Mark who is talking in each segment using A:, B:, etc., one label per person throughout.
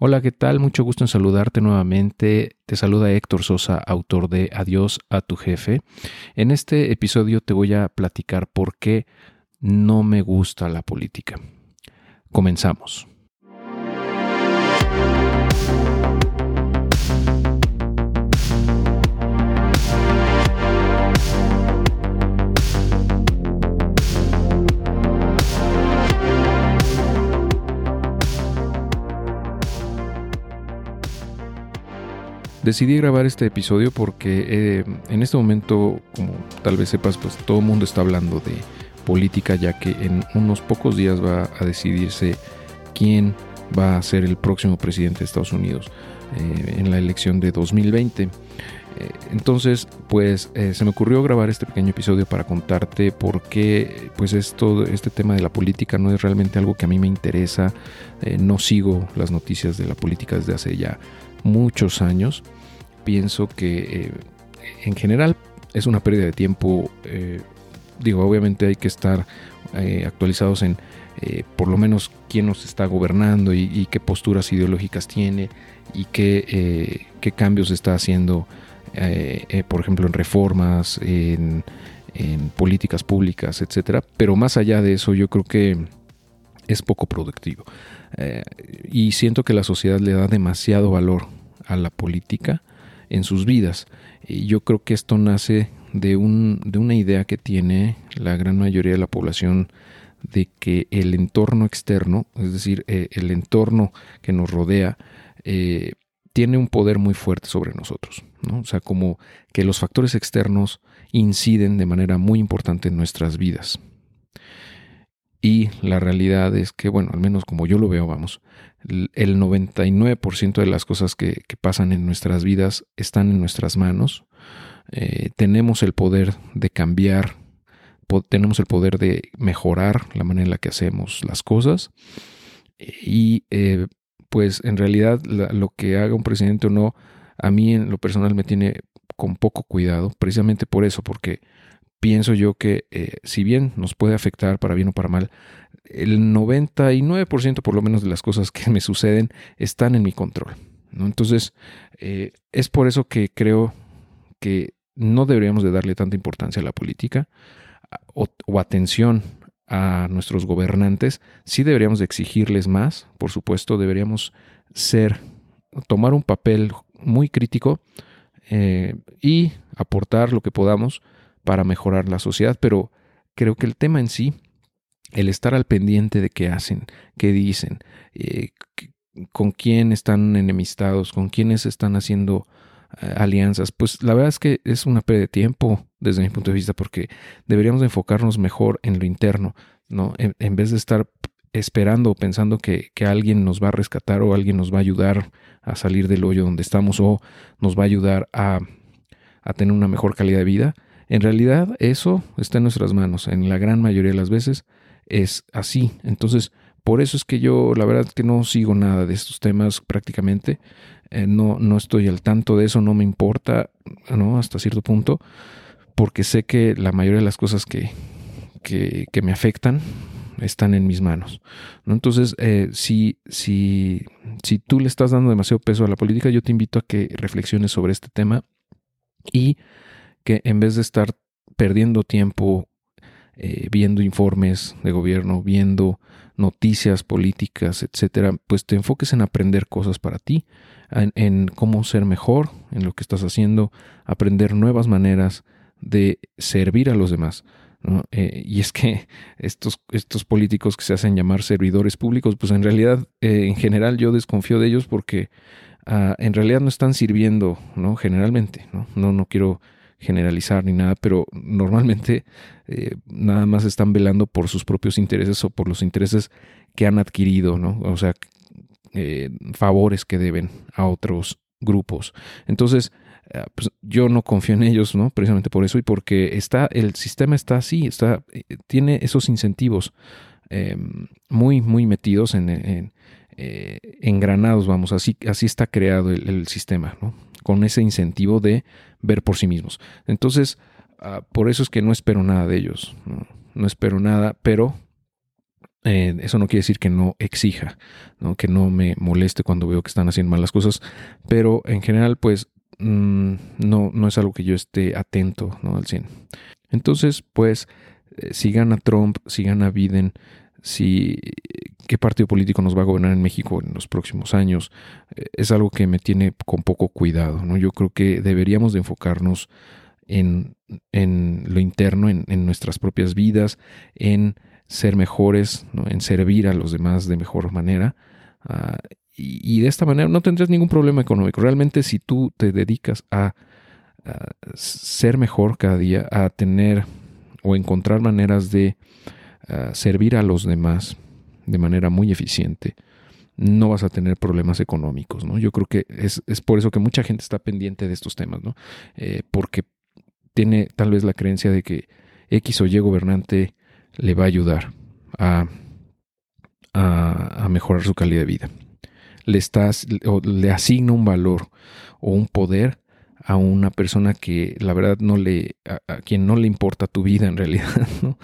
A: Hola, ¿qué tal? Mucho gusto en saludarte nuevamente. Te saluda Héctor Sosa, autor de Adiós a tu jefe. En este episodio te voy a platicar por qué no me gusta la política. Comenzamos. Decidí grabar este episodio porque eh, en este momento, como tal vez sepas, pues todo el mundo está hablando de política ya que en unos pocos días va a decidirse quién va a ser el próximo presidente de Estados Unidos eh, en la elección de 2020. Eh, entonces, pues se me ocurrió grabar este pequeño episodio para contarte por qué, pues esto, este tema de la política no es realmente algo que a mí me interesa. no sigo las noticias de la política desde hace ya muchos años pienso que eh, en general es una pérdida de tiempo. Eh, digo, obviamente hay que estar eh, actualizados en por lo menos quién nos está gobernando y, qué posturas ideológicas tiene y qué, qué cambios está haciendo, por ejemplo, en reformas, en, en políticas públicas, etcétera. Pero más allá de eso, yo creo que es poco productivo. y siento que la sociedad le da demasiado valor a la política en sus vidas. Y yo creo que esto nace de, un, de una idea que tiene la gran mayoría de la población de que el entorno externo, es decir, eh, el entorno que nos rodea, eh, tiene un poder muy fuerte sobre nosotros. ¿no? O sea, como que los factores externos inciden de manera muy importante en nuestras vidas. Y la realidad es que, bueno, al menos como yo lo veo, vamos, el 99% de las cosas que, pasan en nuestras vidas están en nuestras manos. Eh, tenemos el poder de cambiar, tenemos el poder de mejorar la manera en la que hacemos las cosas. Y eh, pues en realidad lo que haga un presidente o no, a mí en lo personal me tiene con poco cuidado, precisamente por eso, porque pienso yo que eh, si bien nos puede afectar para bien o para mal, el 99% por lo menos de las cosas que me suceden están en mi control. Entonces, eh, es por eso que creo que no deberíamos de darle tanta importancia a la política o, o atención a nuestros gobernantes. Sí deberíamos de exigirles más, por supuesto, deberíamos ser, tomar un papel muy crítico eh, y aportar lo que podamos para mejorar la sociedad, pero creo que el tema en sí, el estar al pendiente de qué hacen, qué dicen, eh, con quién están enemistados, con quiénes están haciendo eh, alianzas, pues la verdad es que es una pérdida de tiempo desde mi punto de vista, porque deberíamos enfocarnos mejor en lo interno, ¿no? En, vez de estar esperando o pensando que, que, alguien nos va a rescatar o alguien nos va a ayudar a salir del hoyo donde estamos o nos va a ayudar a, a tener una mejor calidad de vida, en realidad eso está en nuestras manos. En la gran mayoría de las veces es así. Entonces, por eso es que yo la verdad que no sigo nada de estos temas prácticamente. Eh, no, no estoy al tanto de eso, no me importa, ¿no? Hasta cierto punto, porque sé que la mayoría de las cosas que, que, me afectan están en mis manos. ¿no? Entonces, eh, si, si, si tú le estás dando demasiado peso a la política, yo te invito a que reflexiones sobre este tema y que en vez de estar perdiendo tiempo eh, viendo informes de gobierno, viendo noticias políticas, etcétera, pues te enfoques en aprender cosas para ti, en, cómo ser mejor en lo que estás haciendo, aprender nuevas maneras de servir a los demás. Eh, y es que estos, estos políticos que se hacen llamar servidores públicos, pues en realidad, eh, en general yo desconfío de ellos porque ah, en realidad no están sirviendo, ¿no? Generalmente, ¿no? No, no quiero generalizar ni nada, pero normalmente eh, nada más están velando por sus propios intereses o por los intereses que han adquirido, ¿no? O sea, eh, favores que deben a otros grupos. Entonces, eh, pues yo no confío en ellos, ¿no? Precisamente por eso y porque está, el sistema está así, está, tiene esos incentivos muy, muy metidos en, engranados, vamos, así, así está creado el, el sistema, ¿no? Con ese incentivo de ver por sí mismos. Entonces, ah, por eso es que no espero nada de ellos, no, espero nada, pero Eh, eso no quiere decir que no exija, que no me moleste cuando veo que están haciendo mal las cosas, pero en general, pues mm, no, no es algo que yo esté atento ¿no? al 100. Entonces, pues, eh, si gana Trump, si gana Biden, si qué partido político nos va a gobernar en México en los próximos años, eh, es algo que me tiene con poco cuidado. ¿no? Yo creo que deberíamos de enfocarnos en, en lo interno, en, en nuestras propias vidas, en ser mejores, en servir a los demás de mejor manera. Ah, y, de esta manera no tendrás ningún problema económico. Realmente si tú te dedicas a, ser mejor cada día, a tener o encontrar maneras de ah, servir a los demás de manera muy eficiente, no vas a tener problemas económicos. ¿no? Yo creo que es, por eso que mucha gente está pendiente de estos temas, ¿no? Eh, porque tiene tal vez la creencia de que X o Y gobernante le va a ayudar a, a, mejorar su calidad de vida. Le, estás, o le asigna un valor o un poder a una persona que la verdad no le, a, quien no le importa tu vida en realidad.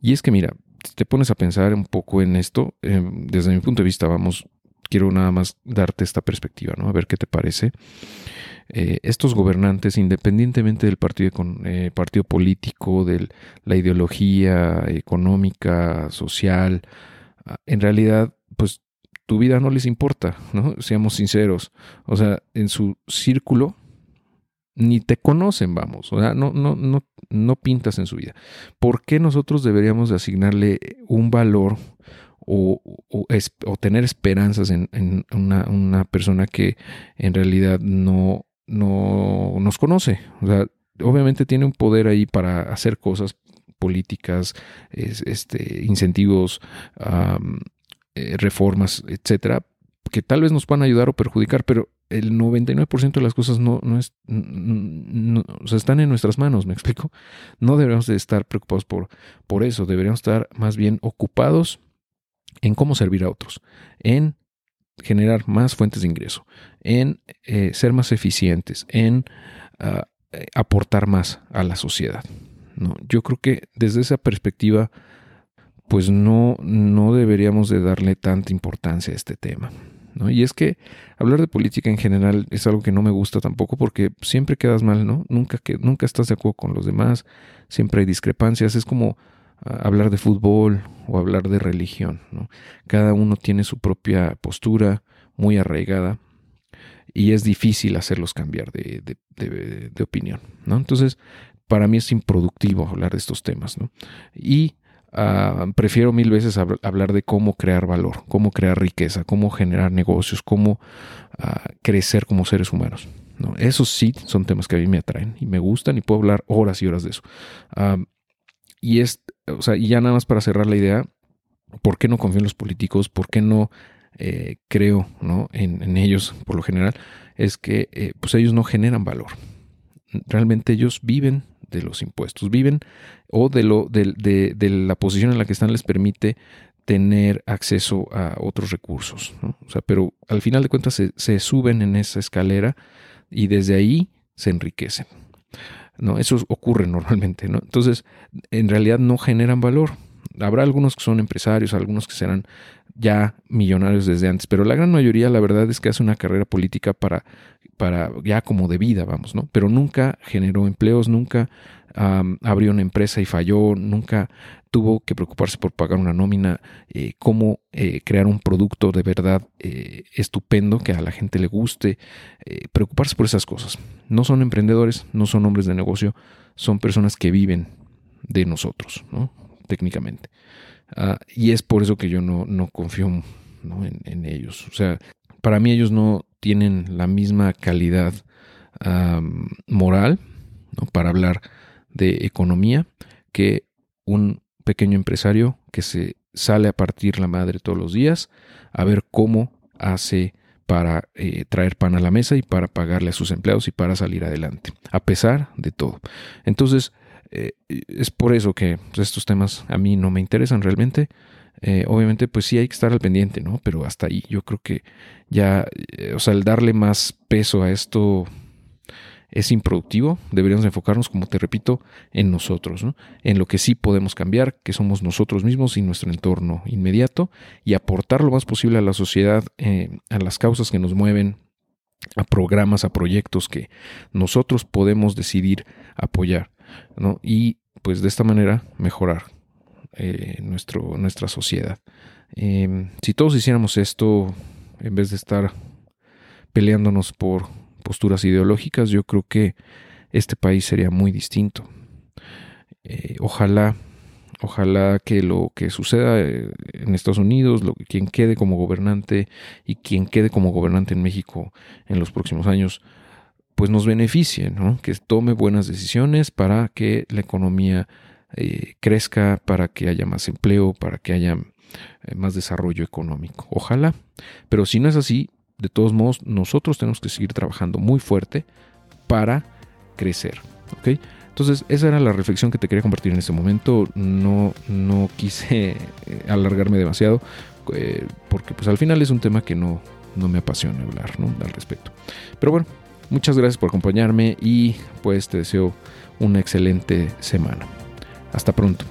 A: Y es que mira, si te pones a pensar un poco en esto, em, desde mi punto de vista, vamos, quiero nada más darte esta perspectiva, ¿no? A ver qué te parece. Eh, estos gobernantes, independientemente del partido, eh, partido político, de la ideología económica, social, ah, en realidad, pues tu vida no les importa, ¿no? Seamos sinceros. O sea, en su círculo ni te conocen, vamos. O sea, no, no, no, no pintas en su vida. ¿Por qué nosotros deberíamos de asignarle un valor o, o, tener esperanzas en, en una, una, persona que en realidad no, no nos conoce. O sea, obviamente tiene un poder ahí para hacer cosas políticas, este, incentivos, eh, reformas, etcétera, que tal vez nos puedan ayudar o perjudicar, pero el 99% de las cosas no, no es, o sea, están en nuestras manos, ¿me explico? No deberíamos de estar preocupados por, por eso, deberíamos estar más bien ocupados en cómo servir a otros, en generar más fuentes de ingreso, en eh, ser más eficientes, en ah, eh, aportar más a la sociedad. ¿no? Yo creo que desde esa perspectiva, pues no, no deberíamos de darle tanta importancia a este tema. Y es que hablar de política en general es algo que no me gusta tampoco porque siempre quedas mal, ¿no? Nunca, que, nunca estás de acuerdo con los demás, siempre hay discrepancias, es como hablar de fútbol o hablar de religión. ¿no? Cada uno tiene su propia postura muy arraigada y es difícil hacerlos cambiar de, de, opinión. ¿no? Entonces, para mí es improductivo hablar de estos temas. ¿no? Y ah, prefiero mil veces hablar de cómo crear valor, cómo crear riqueza, cómo generar negocios, cómo ah, crecer como seres humanos. ¿no? Esos sí son temas que a mí me atraen y me gustan y puedo hablar horas y horas de eso. Y es, o sea, y ya nada más para cerrar la idea, ¿por qué no confío en los políticos? ¿Por qué no eh, creo. En, ellos por lo general? Es que eh, pues ellos no generan valor. Realmente ellos viven de los impuestos, viven o de, lo, de, de, la posición en la que están les permite tener acceso a otros recursos. Pero al final de cuentas se, se suben en esa escalera y desde ahí se enriquecen. ¿no? Eso ocurre normalmente, ¿no? Entonces, en realidad no generan valor. Habrá algunos que son empresarios, algunos que serán ya millonarios desde antes, pero la gran mayoría, la verdad es que hace una carrera política para, para ya como de vida, vamos, ¿no? Pero nunca generó empleos, nunca abrió una empresa y falló, nunca tuvo que preocuparse por pagar una nómina, eh, cómo eh, crear un producto de verdad eh, estupendo que a la gente le guste, preocuparse por esas cosas. No son emprendedores, no son hombres de negocio, son personas que viven de nosotros, ¿no? técnicamente. Ah, y es por eso que yo no, no confío En, ellos. O sea, para mí ellos no tienen la misma calidad moral para hablar de economía que un pequeño empresario que se sale a partir la madre todos los días a ver cómo hace para eh, traer pan a la mesa y para pagarle a sus empleados y para salir adelante, a pesar de todo. Entonces, eh, es por eso que pues, estos temas a mí no me interesan realmente. Eh, obviamente, pues sí hay que estar al pendiente, ¿no? Pero hasta ahí yo creo que ya, o sea, el darle más peso a esto es improductivo. Deberíamos enfocarnos, como te repito, en nosotros, en lo que sí podemos cambiar, que somos nosotros mismos y nuestro entorno inmediato, y aportar lo más posible a la sociedad, eh, a las causas que nos mueven, a programas, a proyectos que nosotros podemos decidir apoyar, Y pues de esta manera mejorar eh, nuestro, nuestra sociedad. Em, si todos hiciéramos esto, en vez de estar peleándonos por posturas ideológicas, yo creo que este país sería muy distinto. Eh, ojalá, ojalá que lo que suceda eh, en Estados Unidos, lo, quien quede como gobernante y quien quede como gobernante en México en los próximos años, pues nos beneficie, que tome buenas decisiones para que la economía eh, crezca, para que haya más empleo, para que haya más desarrollo económico. Ojalá. Pero si no es así, de todos modos, nosotros tenemos que seguir trabajando muy fuerte para crecer. ¿ok? Entonces, esa era la reflexión que te quería compartir en este momento. No, no quise eh, alargarme demasiado, eh, porque pues al final es un tema que no, no me apasiona hablar ¿no? al respecto. Pero bueno, muchas gracias por acompañarme y pues te deseo una excelente semana. Hasta pronto.